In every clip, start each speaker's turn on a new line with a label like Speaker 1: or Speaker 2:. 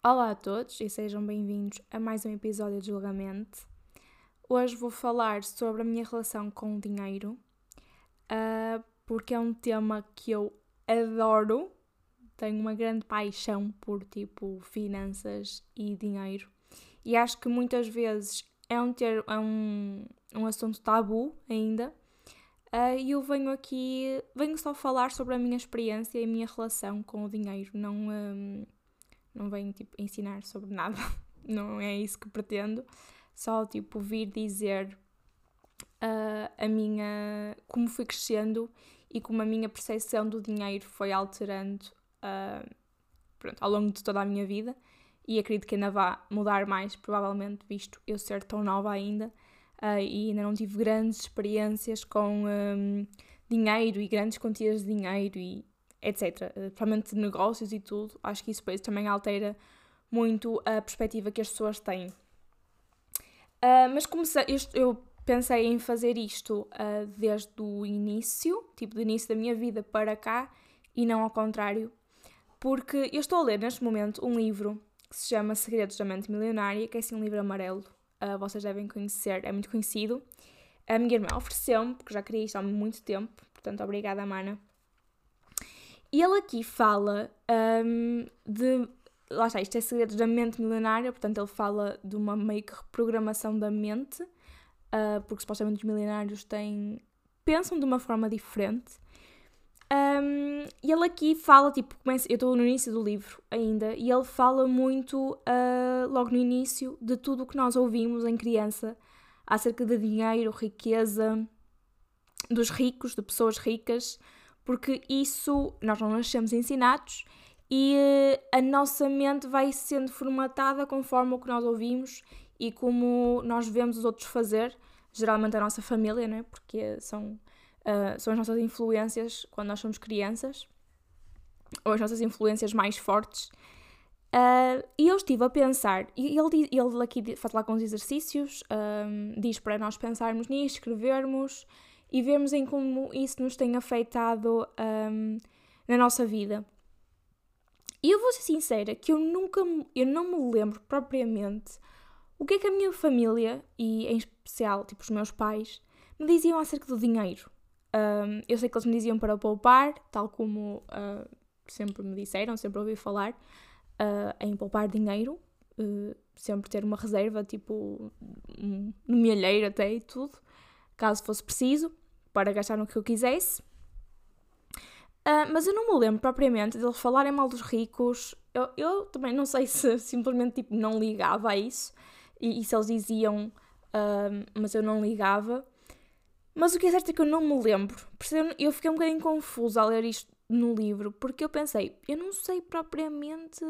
Speaker 1: Olá a todos e sejam bem-vindos a mais um episódio de Julgamento. Hoje vou falar sobre a minha relação com o dinheiro, uh, porque é um tema que eu adoro, tenho uma grande paixão por tipo finanças e dinheiro, e acho que muitas vezes é um, ter, é um, um assunto tabu ainda. Uh, e eu venho aqui, venho só falar sobre a minha experiência e a minha relação com o dinheiro, não. Um, não venho tipo ensinar sobre nada, não é isso que pretendo, só tipo vir dizer uh, a minha como fui crescendo e como a minha percepção do dinheiro foi alterando uh, pronto, ao longo de toda a minha vida. E acredito que ainda vá mudar mais, provavelmente, visto eu ser tão nova ainda. Uh, e ainda não tive grandes experiências com um, dinheiro e grandes quantias de dinheiro e etc. Eh, provavelmente de negócios e tudo. Acho que isso depois também altera muito a perspectiva que as pessoas têm. Uh, mas comecei, eu, pensei em fazer isto uh, desde o início, tipo do início da minha vida para cá, e não ao contrário, porque eu estou a ler neste momento um livro que se chama Segredos da Mente Milionária, que é assim um livro amarelo, uh, vocês devem conhecer, é muito conhecido. A minha irmã ofereceu-me, porque já queria isto há muito tempo, portanto, obrigada, Mana. E ele aqui fala um, de. Lá está, isto é segredos da mente milenária, portanto, ele fala de uma meio que reprogramação da mente, uh, porque supostamente os milionários têm. pensam de uma forma diferente. Um, e ele aqui fala, tipo, começa, eu estou no início do livro ainda, e ele fala muito, uh, logo no início, de tudo o que nós ouvimos em criança acerca de dinheiro, riqueza, dos ricos, de pessoas ricas, porque isso nós não nascemos ensinados e uh, a nossa mente vai sendo formatada conforme o que nós ouvimos e como nós vemos os outros fazer, geralmente a nossa família, né? porque são, uh, são as nossas influências quando nós somos crianças, ou as nossas influências mais fortes. Uh, e eu estive a pensar, e ele, ele aqui faz lá com os exercícios, diz para nós pensarmos nisto, escrevermos, e vermos em como isso nos tem afetado um, na nossa vida. E eu vou ser sincera que eu nunca, eu não me lembro propriamente o que é que a minha família, e em especial tipo os meus pais, me diziam acerca do dinheiro. Um, eu sei que eles me diziam para poupar, tal como uh, sempre me disseram, sempre ouvi falar, uh, em poupar dinheiro, uh, sempre ter uma reserva, tipo, um, milheiro até e tudo caso fosse preciso, para gastar no que eu quisesse. Uh, mas eu não me lembro propriamente deles falarem mal dos ricos. Eu, eu também não sei se simplesmente tipo, não ligava a isso e, e se eles diziam, uh, mas eu não ligava. Mas o que é certo é que eu não me lembro. Eu fiquei um bocadinho confusa a ler isto no livro, porque eu pensei, eu não sei propriamente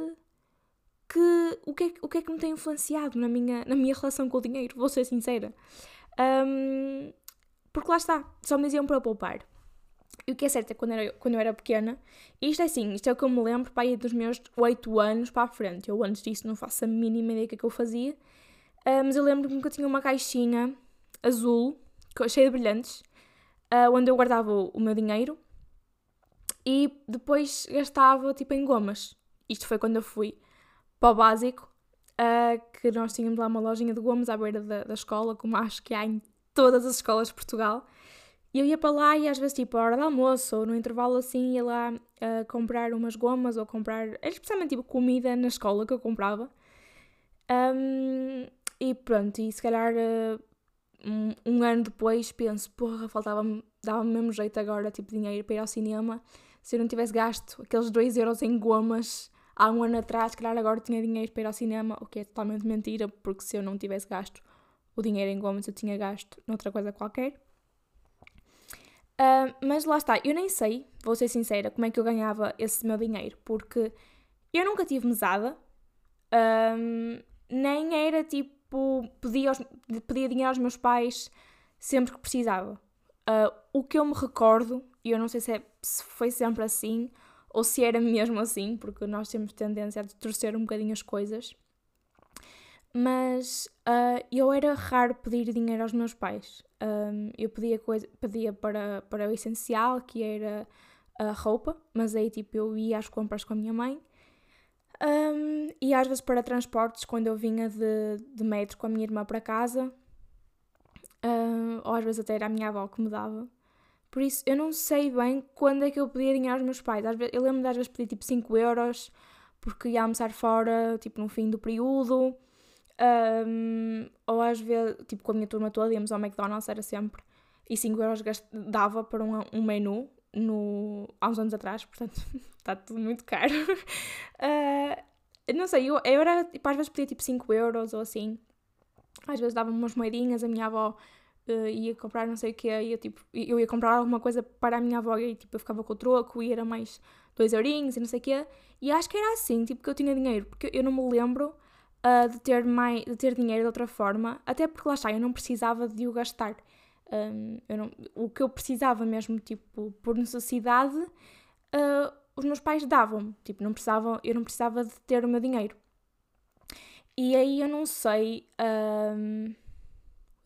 Speaker 1: que, o, que é, o que é que me tem influenciado na minha, na minha relação com o dinheiro, vou ser sincera. Um, porque lá está, só me diziam para poupar. E o que é certo é que quando, era, quando eu era pequena, isto é assim, isto é o que eu me lembro para ir dos meus 8 anos para a frente. Eu antes disso não faço a mínima ideia do que, é eu fazia. Uh, mas eu lembro-me que eu tinha uma caixinha azul, cheia de brilhantes, uh, onde eu guardava o, o meu dinheiro e depois gastava tipo em gomas. Isto foi quando eu fui para o básico, uh, que nós tínhamos lá uma lojinha de gomas à beira da, da escola, como acho que há em todas as escolas de Portugal. E eu ia para lá e às vezes, tipo, a hora do almoço ou no intervalo assim, ia lá uh, comprar umas gomas ou comprar, especialmente tipo comida na escola que eu comprava. Um, e pronto, e se calhar uh, um, um, ano depois penso, porra, faltava-me, dava-me mesmo jeito agora, tipo, dinheiro para ir ao cinema. Se eu não tivesse gasto aqueles 2 euros em gomas há um ano atrás, calhar agora tinha dinheiro para ir ao cinema, o que é totalmente mentira, porque se eu não tivesse gasto o dinheiro em gomas eu tinha gasto noutra coisa qualquer. Uh, mas lá está, eu nem sei, vou ser sincera, como é que eu ganhava esse meu dinheiro, porque eu nunca tive mesada, um, nem era tipo, pedia, aos, pedia dinheiro aos meus pais sempre que precisava. Uh, o que eu me recordo, e eu não sei se, é, se foi sempre assim, ou se era mesmo assim, porque nós temos tendência a torcer um bocadinho as coisas, mas uh, eu era raro pedir dinheiro aos meus pais. Um, eu pedia, coisa, pedia para, para o essencial, que era a roupa, mas aí tipo eu ia às compras com a minha mãe. Um, e às vezes para transportes, quando eu vinha de, de metro com a minha irmã para casa, ou às vezes até era a minha avó que me dava. Por isso, eu não sei bem quando é que eu pedia dinheiro aos meus pais. Às vezes, eu lembro de às vezes pedir tipo 5 euros, porque ia almoçar fora, tipo no fim do período. Um, ou às vezes, tipo com a minha turma toda, íamos ao McDonald's, era sempre. E 5 euros dava para um, um menu no, há uns anos atrás, portanto está tudo muito caro. Uh, não sei, eu, eu era, tipo, às vezes pedia tipo 5 euros ou assim. Às vezes dava umas moedinhas, a minha avó uh, ia comprar não sei o que, ia, tipo, eu ia comprar alguma coisa para a minha avó e tipo, eu ficava com o troco e era mais 2 eurinhos e não sei o que. E acho que era assim, tipo, que eu tinha dinheiro, porque eu não me lembro uh, de, ter mais, de ter dinheiro de outra forma, até porque lá está, eu não precisava de o gastar. Um, não, o que eu precisava mesmo, tipo, por necessidade, uh, os meus pais davam. Tipo, não precisavam, eu não precisava de ter o meu dinheiro. E aí eu não sei um,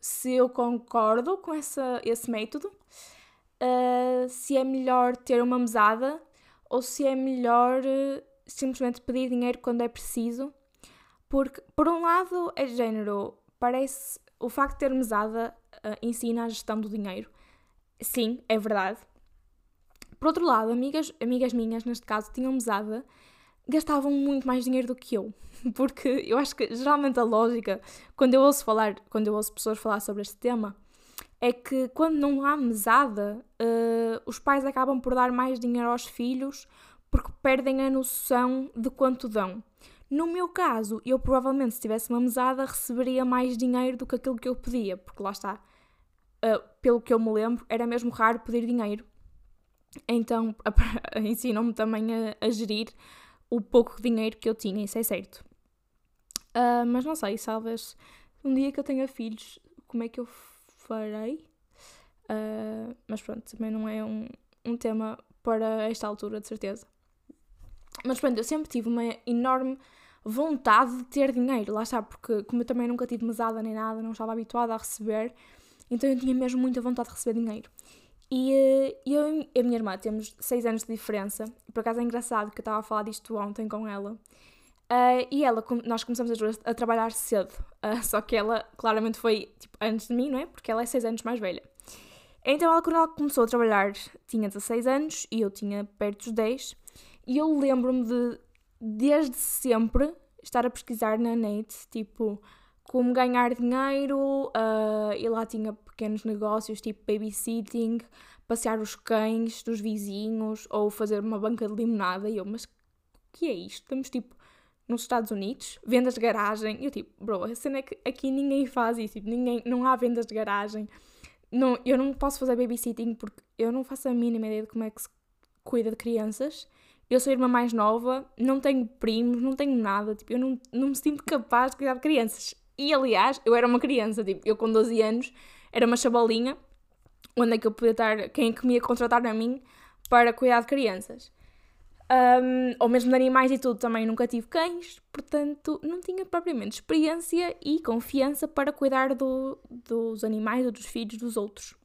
Speaker 1: se eu concordo com essa, esse método, uh, se é melhor ter uma mesada ou se é melhor uh, simplesmente pedir dinheiro quando é preciso. Porque, por um lado, é género, parece o facto de ter mesada uh, ensina a gestão do dinheiro. Sim, é verdade. Por outro lado, amigas, amigas minhas, neste caso, tinham mesada, gastavam muito mais dinheiro do que eu. Porque eu acho que geralmente a lógica, quando eu ouço falar, quando eu ouço pessoas falar sobre este tema, é que quando não há mesada, uh, os pais acabam por dar mais dinheiro aos filhos porque perdem a noção de quanto dão. No meu caso, eu provavelmente, se tivesse uma mesada, receberia mais dinheiro do que aquilo que eu pedia, porque lá está, uh, pelo que eu me lembro, era mesmo raro pedir dinheiro. Então ensinam-me também a, a, gerir o pouco dinheiro que eu tinha, isso é certo. Uh, mas não sei, talvez um dia que eu tenha filhos, como é que eu farei? Uh, mas pronto, também não é um, um tema para esta altura, de certeza. Mas pronto, eu sempre tive uma enorme vontade de ter dinheiro, lá está, porque como eu também nunca tive mesada nem nada, não estava habituada a receber, então eu tinha mesmo muita vontade de receber dinheiro. E eh, eu e a minha irmã temos 6 anos de diferença, por acaso é engraçado que eu estava a falar disto ontem com ela. Uh, e ela, nós começamos as duas a trabalhar cedo, uh, só que ela claramente foi tipo, antes de mim, não é? Porque ela é 6 anos mais velha. Então ela, quando ela começou a trabalhar, tinha 16 anos e eu tinha perto dos 10. E eu lembro-me de, desde sempre, estar a pesquisar na net, tipo, como ganhar dinheiro, uh, e lá tinha pequenos negócios tipo babysitting, passear os cães dos vizinhos ou fazer uma banca de limonada. E eu, mas o que é isto? Estamos tipo nos Estados Unidos, vendas de garagem. E eu tipo, bro, a cena é que aqui ninguém faz isso, tipo, ninguém, não há vendas de garagem. Não, eu não posso fazer babysitting porque eu não faço a mínima ideia de como é que se cuida de crianças. Eu sou irmã mais nova, não tenho primos, não tenho nada, tipo, eu não, não me sinto capaz de cuidar de crianças. E aliás, eu era uma criança, tipo, eu com 12 anos era uma chabalinha, onde é que eu podia estar, quem é que me ia contratar a mim para cuidar de crianças. Um, ou mesmo de animais e tudo, também nunca tive cães, portanto não tinha propriamente experiência e confiança para cuidar do, dos animais ou dos filhos dos outros.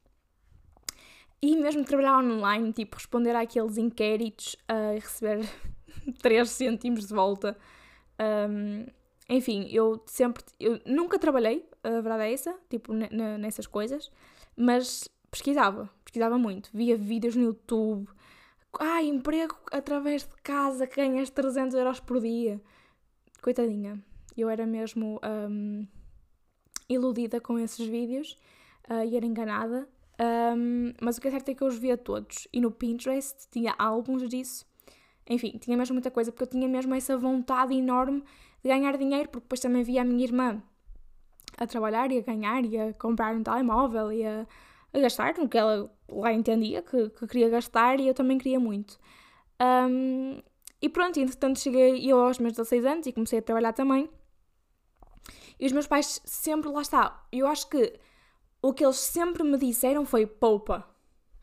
Speaker 1: E mesmo trabalhar online, tipo, responder àqueles inquéritos uh, e receber 3 cêntimos de volta. Um, enfim, eu sempre. Eu nunca trabalhei, a verdade é essa, tipo, nessas coisas, mas pesquisava, pesquisava muito. Via vídeos no YouTube. Ah, emprego através de casa, ganhas 300 euros por dia. Coitadinha, eu era mesmo um, iludida com esses vídeos uh, e era enganada. Um, mas o que é certo é que eu os via todos. E no Pinterest tinha álbuns disso. Enfim, tinha mesmo muita coisa, porque eu tinha mesmo essa vontade enorme de ganhar dinheiro, porque depois também via a minha irmã a trabalhar e a ganhar e a comprar um telemóvel e a, a gastar no que ela lá entendia que, que, queria gastar e eu também queria muito. Um, e pronto, entretanto cheguei eu aos meus 16 anos e comecei a trabalhar também. E os meus pais sempre, lá está, eu acho que o que eles sempre me disseram foi poupa.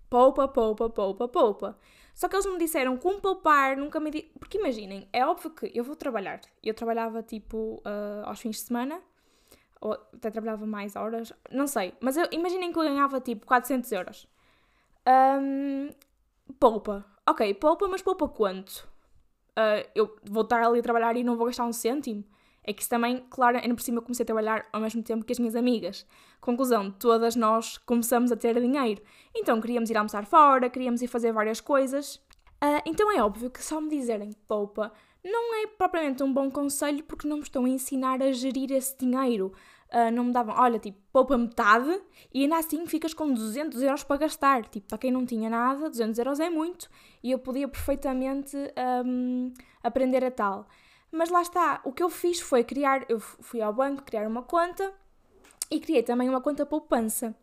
Speaker 1: Poupa, poupa, poupa, poupa. Só que eles me disseram como poupar, nunca me di... Porque imaginem, é óbvio que eu vou trabalhar. Eu trabalhava tipo uh, aos fins de semana, ou até trabalhava mais horas, não sei. Mas eu, imaginem que eu ganhava tipo 400 euros. Um, poupa. Ok, poupa, mas poupa quanto? uh, eu vou estar ali a trabalhar e não vou gastar um cêntimo. É que isso também, claro, ainda por cima eu comecei a trabalhar ao mesmo tempo que as minhas amigas. Conclusão, todas nós começamos a ter dinheiro. Então queríamos ir almoçar fora, queríamos ir fazer várias coisas. Uh, então é óbvio que só me dizerem poupa não é propriamente um bom conselho porque não me estão a ensinar a gerir esse dinheiro. Uh, não me davam, olha, tipo, poupa metade e ainda assim ficas com 200 euros para gastar. Tipo, para quem não tinha nada, 200 euros é muito e eu podia perfeitamente um, aprender a tal. Mas lá está, o que eu fiz foi criar, eu fui ao banco criar uma conta e criei também uma conta poupança.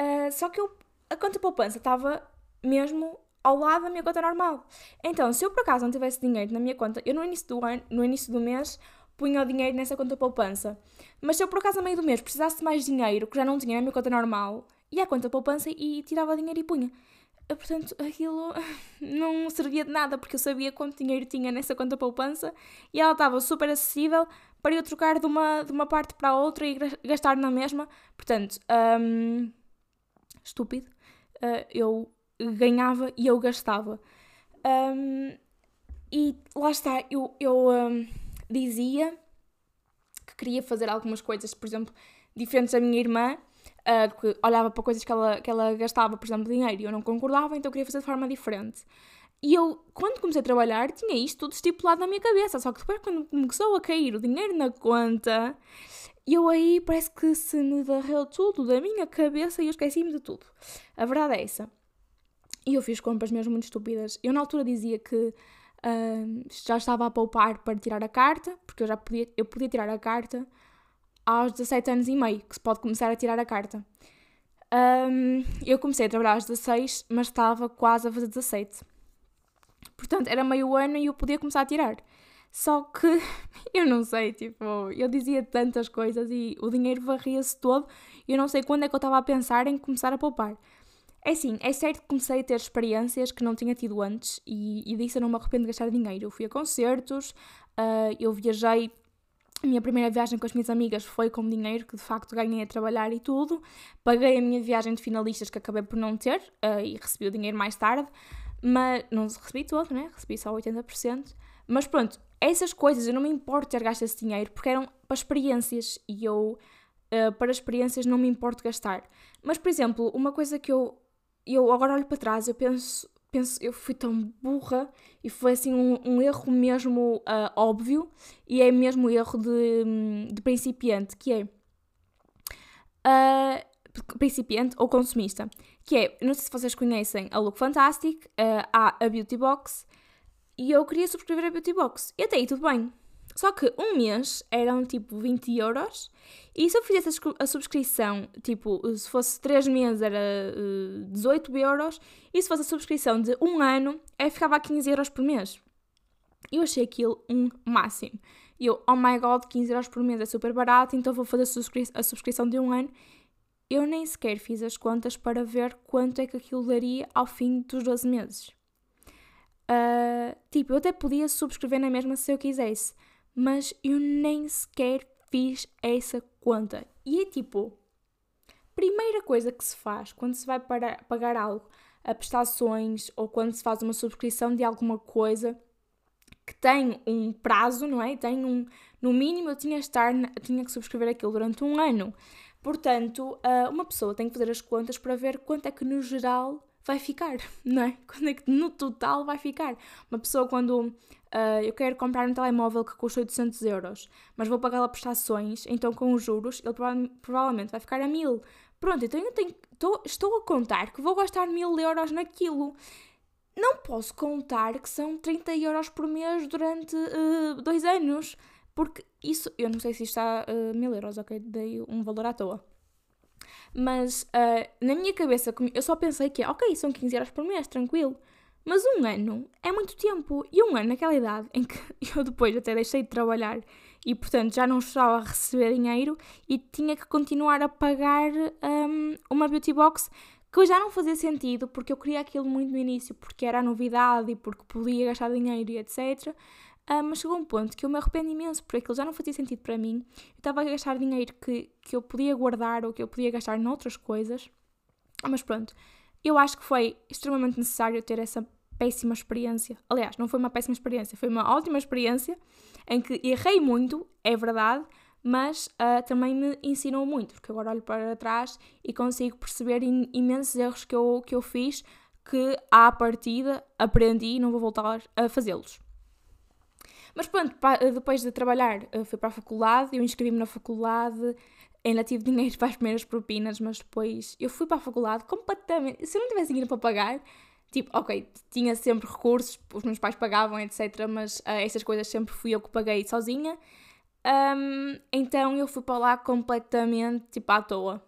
Speaker 1: Uh, só que eu, a conta poupança estava mesmo ao lado da minha conta normal. Então, se eu por acaso não tivesse dinheiro na minha conta, eu no início do ano, no início do mês, punha o dinheiro nessa conta poupança. Mas se eu por acaso no meio do mês precisasse de mais dinheiro, que já não tinha na minha conta normal, ia à conta poupança e tirava dinheiro e punha. Portanto, aquilo não servia de nada, porque eu sabia quanto dinheiro tinha nessa conta poupança e ela estava super acessível para eu trocar de uma, de uma parte para a outra e gastar na mesma. Portanto, um, estúpido. Uh, eu ganhava e eu gastava. Um, e lá está, eu, eu um, dizia que queria fazer algumas coisas, por exemplo, diferentes da minha irmã, que olhava para coisas que ela, que ela gastava, por exemplo, dinheiro, e eu não concordava, então eu queria fazer de forma diferente. E eu, quando comecei a trabalhar, tinha isto tudo estipulado na minha cabeça, só que depois, quando começou a cair o dinheiro na conta, eu aí parece que se me varreu tudo da minha cabeça e eu esqueci-me de tudo. A verdade é essa. E eu fiz compras mesmo muito estúpidas. Eu na altura dizia que uh, já estava a poupar para tirar a carta, porque eu já podia, eu podia tirar a carta aos 17 anos e meio, que se pode começar a tirar a carta. Um, eu comecei a trabalhar aos 16, mas estava quase a fazer 17. Portanto, era meio ano e eu podia começar a tirar. Só que eu não sei, tipo, eu dizia tantas coisas e o dinheiro varria-se todo e eu não sei quando é que eu estava a pensar em começar a poupar. É assim, é certo que comecei a ter experiências que não tinha tido antes e, e disso eu não me arrependo de gastar dinheiro. Eu fui a concertos, uh, eu viajei. A minha primeira viagem com as minhas amigas foi com dinheiro que de facto ganhei a trabalhar e tudo. Paguei a minha viagem de finalistas que acabei por não ter uh, e recebi o dinheiro mais tarde, mas não recebi todo, né? Recebi só 80%. Mas pronto, essas coisas eu não me importo ter gasto esse dinheiro porque eram para experiências e eu, uh, para experiências, não me importo gastar. Mas, por exemplo, uma coisa que eu eu agora olho para trás, eu penso, penso, eu fui tão burra e foi assim um, um erro mesmo uh, óbvio e é mesmo erro de, de principiante, que é uh, principiante ou consumista, que é, não sei se vocês conhecem a Look Fantastic, uh, há a Beauty Box e eu queria subscrever a Beauty Box e até aí tudo bem. Só que um mês eram tipo 20 euros e se eu fizesse a subscrição, tipo, se fosse 3 meses era uh, eh, 18 euros e se fosse a subscrição de um ano, eu ficava a 15 euros por mês. Eu achei aquilo um máximo. E eu, oh my god, 15 euros por mês é super barato, então vou fazer a, subscri a subscrição de um ano. Eu nem sequer fiz as contas para ver quanto é que aquilo daria ao fim dos 12 meses. Uh, tipo, eu até podia subscrever na mesma se eu quisesse mas eu nem sequer fiz essa conta. E é tipo, primeira coisa que se faz quando se vai para pagar algo a prestações ou quando se faz uma subscrição de alguma coisa que tem um prazo, não é? Tem um, no mínimo eu tinha, estar, tinha que subscrever aquilo durante um ano. Portanto, ah, uma pessoa tem que fazer as contas para ver quanto é que no geral vai ficar, não é? Quando é que no total vai ficar? Uma pessoa quando uh, eu quero comprar um telemóvel que custa 800 euros, mas vou pagar lá prestações, então com os juros ele prova provavelmente vai ficar a mil. Pronto, então eu tenho, tô, estou a contar que vou gastar mil euros naquilo. Não posso contar que são 30 euros por mês durante uh, dois anos, porque isso, eu não sei se está uh, mil euros, ok? Dei um valor à toa. Mas uh, na minha cabeça, eu só pensei que, ok, são 15 euros por mês, tranquilo. Mas um ano é muito tempo. E um ano, naquela idade em que eu depois até deixei de trabalhar e, portanto, já não estava a receber dinheiro e tinha que continuar a pagar um, uma beauty box que já não fazia sentido porque eu queria aquilo muito no início, porque era novidade e porque podia gastar dinheiro e etc. Uh, mas chegou um ponto que eu me arrependo imenso, porque aquilo já não fazia sentido para mim. Eu estava a gastar dinheiro que, que eu podia guardar ou que eu podia gastar noutras coisas. Mas pronto, eu acho que foi extremamente necessário ter essa péssima experiência. Aliás, não foi uma péssima experiência, foi uma ótima experiência em que errei muito, é verdade, mas uh, também me ensinou muito, porque agora olho para trás e consigo perceber imensos erros que eu, que eu fiz que à partida aprendi e não vou voltar a fazê-los. Mas pronto, depois de trabalhar, ah, fui para a faculdade, eu inscrevi-me na faculdade, ainda tive dinheiro para as primeiras propinas, mas depois eu fui para a faculdade completamente. Se eu não tivesse dinheiro para pagar, tipo, ok, tinha sempre recursos, os meus pais pagavam, etc. Mas uh, essas coisas sempre fui eu que paguei sozinha. Um, então eu fui para lá completamente tipo à toa.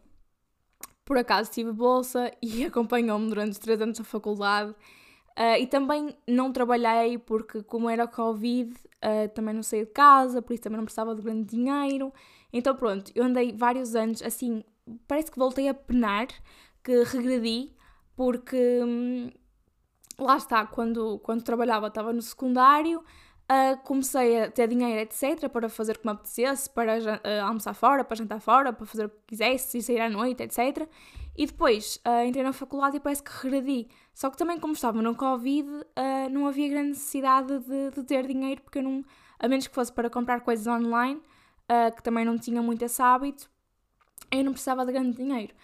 Speaker 1: Por acaso tive bolsa e acompanhou-me durante os três anos da faculdade. Uh, e também não trabalhei porque, como era Covid, uh, também não saí de casa, por isso também não precisava de grande dinheiro. Então, pronto, eu andei vários anos assim, parece que voltei a penar, que regredi, porque hum, lá está, quando, quando trabalhava estava no secundário, uh, comecei a ter dinheiro, etc., para fazer o que me apetecesse, para uh, almoçar fora, para jantar fora, para fazer o que quisesse, sair à noite, etc. E depois uh, entrei na faculdade e parece que regredi. Só que também, como estava no Covid, não havia grande necessidade de, de, ter dinheiro, porque eu não, a menos que fosse para comprar coisas online, que também não tinha muito esse hábito, eu não precisava de grande dinheiro.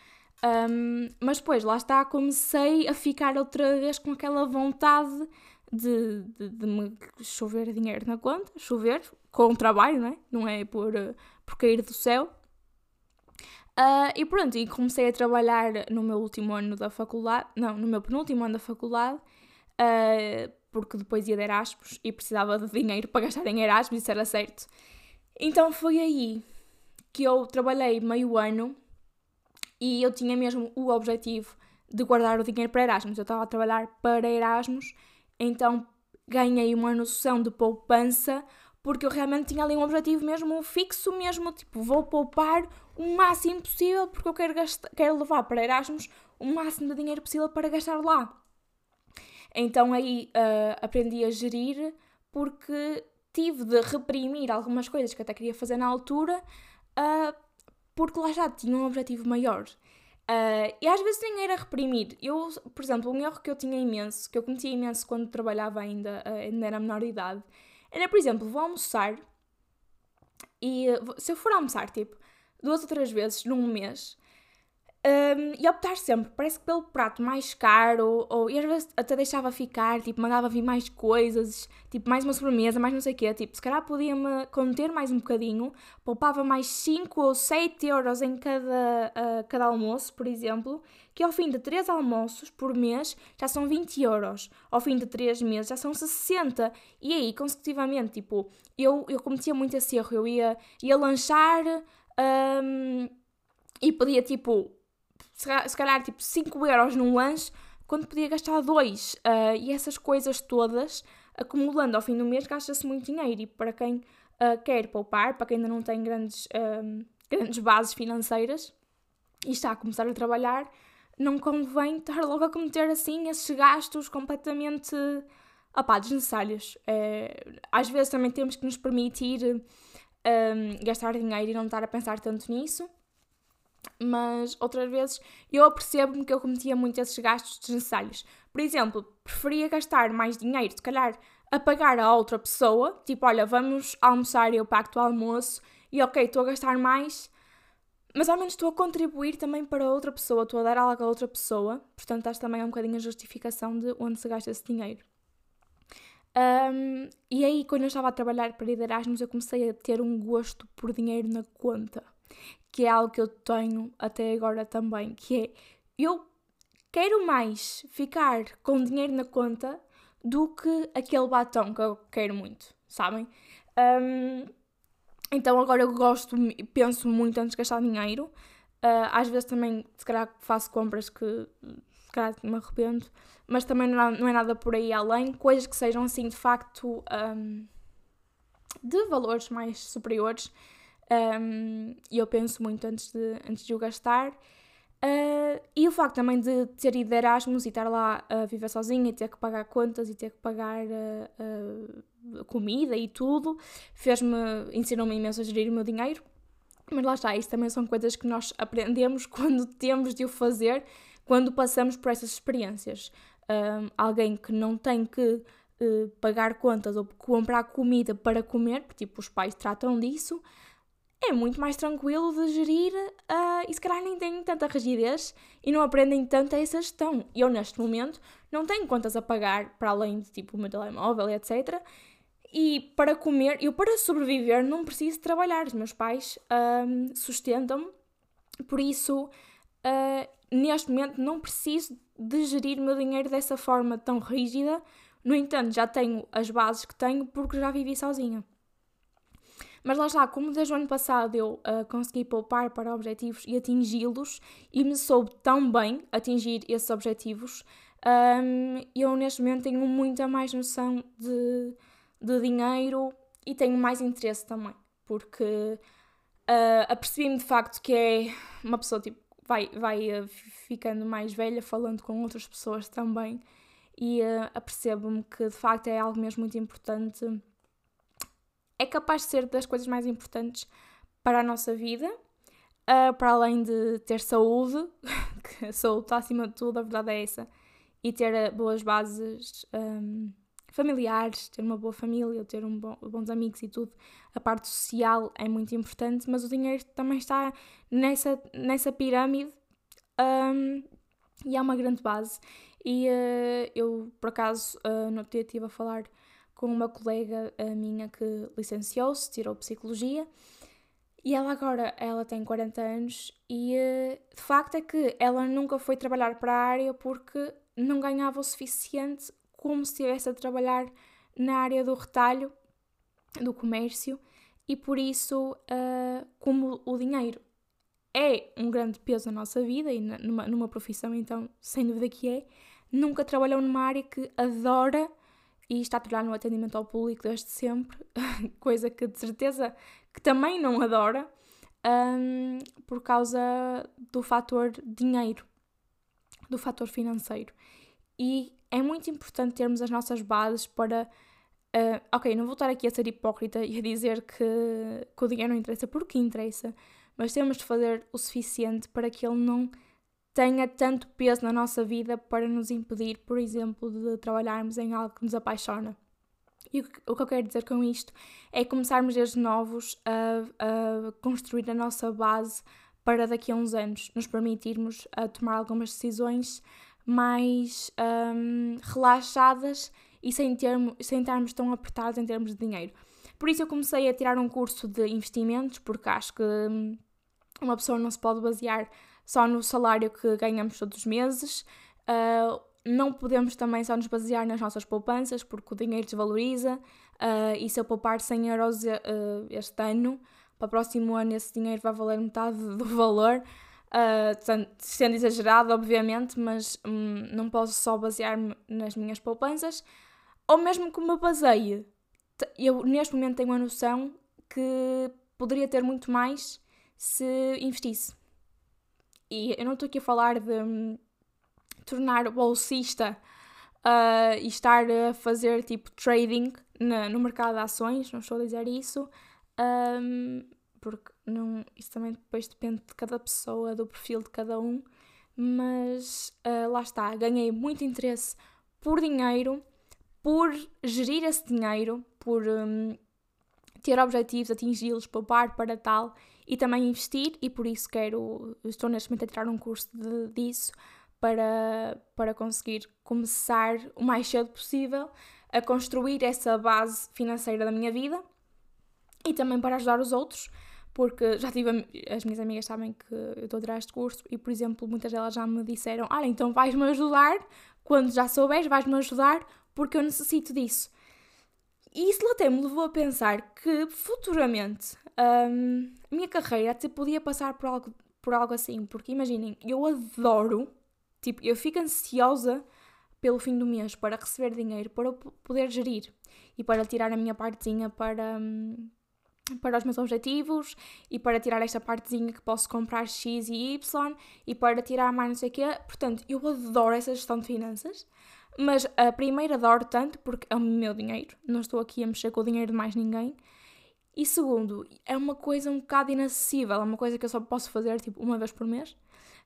Speaker 1: Um, mas depois, lá está, comecei a ficar outra vez com aquela vontade de, de, de, me chover dinheiro na conta, chover, com trabalho, não é? Não é por, por cair do céu. Uh, e pronto, e comecei a trabalhar no meu último ano da faculdade, não, no meu penúltimo ano da faculdade, uh, porque depois ia de Erasmus e precisava de dinheiro para gastar em Erasmus, isso era certo. Então foi aí que eu trabalhei meio ano e eu tinha mesmo o objetivo de guardar o dinheiro para Erasmus. Eu estava a trabalhar para Erasmus então ganhei uma noção de poupança porque eu realmente tinha ali um objetivo mesmo fixo, mesmo tipo, vou poupar o máximo possível porque eu quero, gastar, quero levar para Erasmus o máximo de dinheiro possível para gastar lá. Então aí uh, aprendi a gerir porque tive de reprimir algumas coisas que até queria fazer na altura uh, porque lá já tinha um objetivo maior. Uh, e às vezes nem era reprimir. Eu, por exemplo, um erro que eu tinha imenso, que eu cometia imenso quando trabalhava ainda, uh, ainda era menor de idade, era, por exemplo, vou almoçar e se eu for almoçar, tipo, duas ou três vezes num mês, um, e optar sempre, parece que pelo prato mais caro, ou, e às vezes até deixava ficar, tipo, mandava vir mais coisas, tipo, mais uma sobremesa, mais não sei o quê, tipo, se calhar podia-me conter mais um bocadinho, poupava mais 5 ou 7 euros em cada, uh, cada almoço, por exemplo, que ao fim de 3 almoços por mês já são 20 euros, ao fim de 3 meses já são 60, e aí, consecutivamente, tipo, eu, eu cometia muito esse erro, eu ia, ia lanchar, um, e podia, tipo, se calhar tipo 5 euros num lanche, quando podia gastar 2. Uh, ah, e essas coisas todas, acumulando ao fim do mês, gasta-se muito dinheiro. E para quem uh, quer poupar, para quem ainda não tem grandes, uh, grandes bases financeiras e está a começar a trabalhar, não convém estar logo a cometer assim esses gastos completamente opá, desnecessários. É, às vezes também temos que nos permitir gastar dinheiro e não estar a pensar tanto nisso mas outras vezes eu apercebo-me que eu cometia muito esses gastos desnecessários. Por exemplo, preferia gastar mais dinheiro, se calhar, a pagar a outra pessoa, tipo, olha, vamos almoçar e eu pago o almoço, e ok, estou a gastar mais, mas ao menos estou a contribuir também para outra pessoa, estou a dar algo a outra pessoa, portanto, acho também é um bocadinho a justificação de onde se gasta esse dinheiro. Um, e aí, quando eu estava a trabalhar para ir Erasmus, eu comecei a ter um gosto por dinheiro na conta que é algo que eu tenho até agora também, que é eu quero mais ficar com dinheiro na conta do que aquele batom que eu quero muito, sabem? Um, então agora eu gosto, penso muito antes de gastar dinheiro. Uh, às vezes também, se calhar, faço compras que se calhar me arrependo, mas também não, não é nada por aí além. Coisas que sejam assim de facto um, de valores mais superiores um, e eu penso muito antes de, antes de o gastar. Uh, e o facto também de ter ido de Erasmus e estar lá a viver sozinha e ter que pagar contas e ter que pagar uh, comida e tudo, fez-me, ensinou-me imenso a gerir o meu dinheiro. Mas lá está, isso também são coisas que nós aprendemos quando temos de o fazer, quando passamos por essas experiências. um, alguém que não tem que pagar contas ou comprar comida para comer, porque tipo, os pais tratam disso, é muito mais tranquilo de gerir uh, e se calhar nem têm tanta rigidez e não aprendem tanto essa gestão. Eu, neste momento, não tenho contas a pagar para além de tipo o meu telemóvel, etc. E para comer, eu para sobreviver não preciso trabalhar. Os meus pais um, sustentam-me, por isso, uh, neste momento, não preciso de gerir o meu dinheiro dessa forma tão rígida. No entanto, já tenho as bases que tenho porque já vivi sozinha. Mas lá está, como desde o ano passado eu uh, consegui poupar para objetivos e atingi-los e me soube tão bem atingir esses objetivos, um, eu neste momento tenho muita mais noção de, de dinheiro e tenho mais interesse também, porque uh, apercebi-me de facto que é uma pessoa tipo, vai, vai uh, ficando mais velha falando com outras pessoas também e uh, apercebo-me que de facto é algo mesmo muito importante é capaz de ser das coisas mais importantes para a nossa vida, uh, para além de ter saúde, que a saúde está acima de tudo, a verdade é essa, e ter ah, boas bases um, familiares, ter uma boa família, ter um bom, bons amigos e tudo. A parte social é muito importante, mas o dinheiro também está nessa, nessa pirâmide um, e é uma grande base. E uh, eu, por acaso, uh, no dia estive a falar com uma colega minha que licenciou-se, tirou psicologia. E ela agora, ela tem 40 anos e eh, de facto é que ela nunca foi trabalhar para a área porque não ganhava o suficiente como se estivesse a trabalhar na área do retalho, do comércio, e por isso, uh, como o dinheiro é um grande peso na nossa vida e numa, numa profissão, então, sem dúvida que é, nunca trabalhou numa área que adora e está a trabalhar no atendimento ao público desde sempre, coisa que de certeza que também não adora, um, por causa do fator dinheiro, do fator financeiro. E é muito importante termos as nossas bases para. Uh, ok, não vou estar aqui a ser hipócrita e a dizer que, que o dinheiro não interessa, porque interessa, mas temos de fazer o suficiente para que ele não tenha tanto peso na nossa vida para nos impedir, por exemplo, de trabalharmos em algo que nos apaixona. E o que eu quero dizer com isto é começarmos desde novos a, a construir a nossa base para daqui a uns anos nos permitirmos a tomar algumas decisões mais um, relaxadas e sem, termo, sem estarmos tão apertados em termos de dinheiro. Por isso eu comecei a tirar um curso de investimentos, porque acho que hum, uma pessoa não se pode basear só no salário que ganhamos todos os meses. Uh, não podemos também só nos basear nas nossas poupanças, porque o dinheiro desvaloriza. Uh, e se eu poupar 100 euros uh, este ano, para o próximo ano esse dinheiro vai valer metade do valor. Uh, sendo exagerado, obviamente, mas um, não posso só basear-me nas minhas poupanças. Ou mesmo que me baseie, eu neste momento tenho a noção que poderia ter muito mais se investisse. E eu não estou aqui a falar de um, tornar bolsista uh, e estar a fazer tipo trading na, no mercado de ações, não estou a dizer isso, um, porque não, isso também depois depende de cada pessoa, do perfil de cada um, mas uh, lá está, ganhei muito interesse por dinheiro, por gerir esse dinheiro, por um, ter objetivos, atingi-los, poupar para tal e também investir, e por isso quero, estou neste momento a tirar um curso de, disso para, para conseguir começar o mais cedo possível a construir essa base financeira da minha vida e também para ajudar os outros, porque já tive, as minhas amigas sabem que eu estou a tirar este curso e, por exemplo, muitas delas já me disseram: Ah, então vais-me ajudar, quando já souberes, vais-me ajudar, porque eu necessito disso. E isso até me levou a pensar que futuramente um, a minha carreira até podia passar por algo, por algo assim, porque imaginem, eu adoro, tipo, eu fico ansiosa pelo fim do mês para receber dinheiro, para poder gerir e para tirar a minha partezinha para, hum, para os meus objetivos e para tirar esta partezinha que posso comprar X e Y e para tirar mais não sei o quê. Portanto, eu adoro essa gestão de finanças. Mas a primeira adoro tanto porque é o meu dinheiro, não estou aqui a mexer com o dinheiro de mais ninguém. E segundo, é uma coisa um bocado inacessível, é uma coisa que eu só posso fazer tipo uma vez por mês.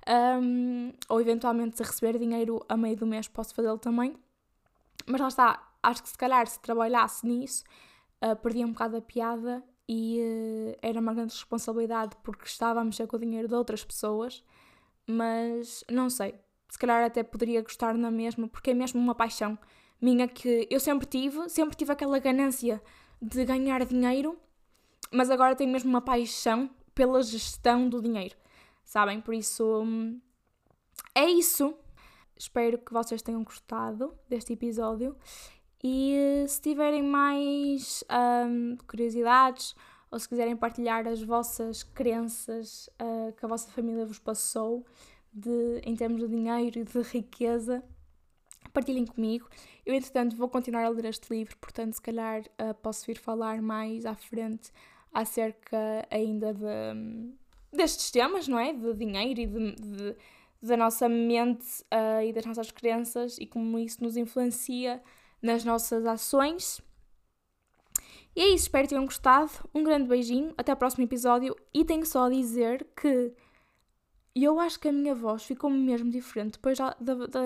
Speaker 1: Um, ou eventualmente se receber dinheiro a meio do mês posso fazê-lo também. Mas lá está, acho que se calhar se trabalhasse nisso, uh, perdia um bocado a piada e uh, era uma grande responsabilidade porque estava a mexer com o dinheiro de outras pessoas, mas não sei, se calhar até poderia gostar na mesma, porque é mesmo uma paixão minha que eu sempre tive, sempre tive aquela ganância de ganhar dinheiro, mas agora tenho mesmo uma paixão pela gestão do dinheiro, sabem? Por isso hum, é isso. Espero que vocês tenham gostado deste episódio e se tiverem mais um, curiosidades ou se quiserem partilhar as vossas crenças uh, que a vossa família vos passou de, em termos de dinheiro e de riqueza, partilhem comigo. Eu, entretanto, vou continuar a ler este livro, portanto, se calhar uh, posso vir falar mais à frente acerca ainda de, um, destes temas, não é? De dinheiro e de, de da nossa mente uh, e das nossas crenças e como isso nos influencia nas nossas ações. E é isso, espero que tenham gostado. Um grande beijinho, até o próximo episódio. E tenho só a dizer que eu acho que a minha voz ficou mesmo diferente depois da, da, da,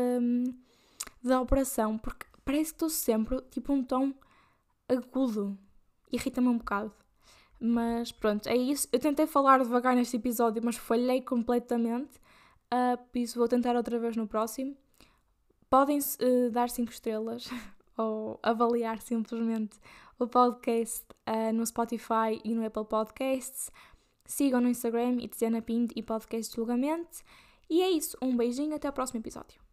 Speaker 1: da operação, porque parece que estou sempre tipo um tom agudo. Irrita-me um bocado. Mas pronto, é isso. Eu tentei falar devagar neste episódio, mas falhei completamente. Uh, por isso vou tentar outra vez no próximo. Podem uh, dar 5 estrelas ou avaliar simplesmente o podcast uh, no Spotify e no Apple Podcasts. Sigam no Instagram, Itziana Pind e Podcast Julgamento. E é isso. Um beijinho, até o próximo episódio.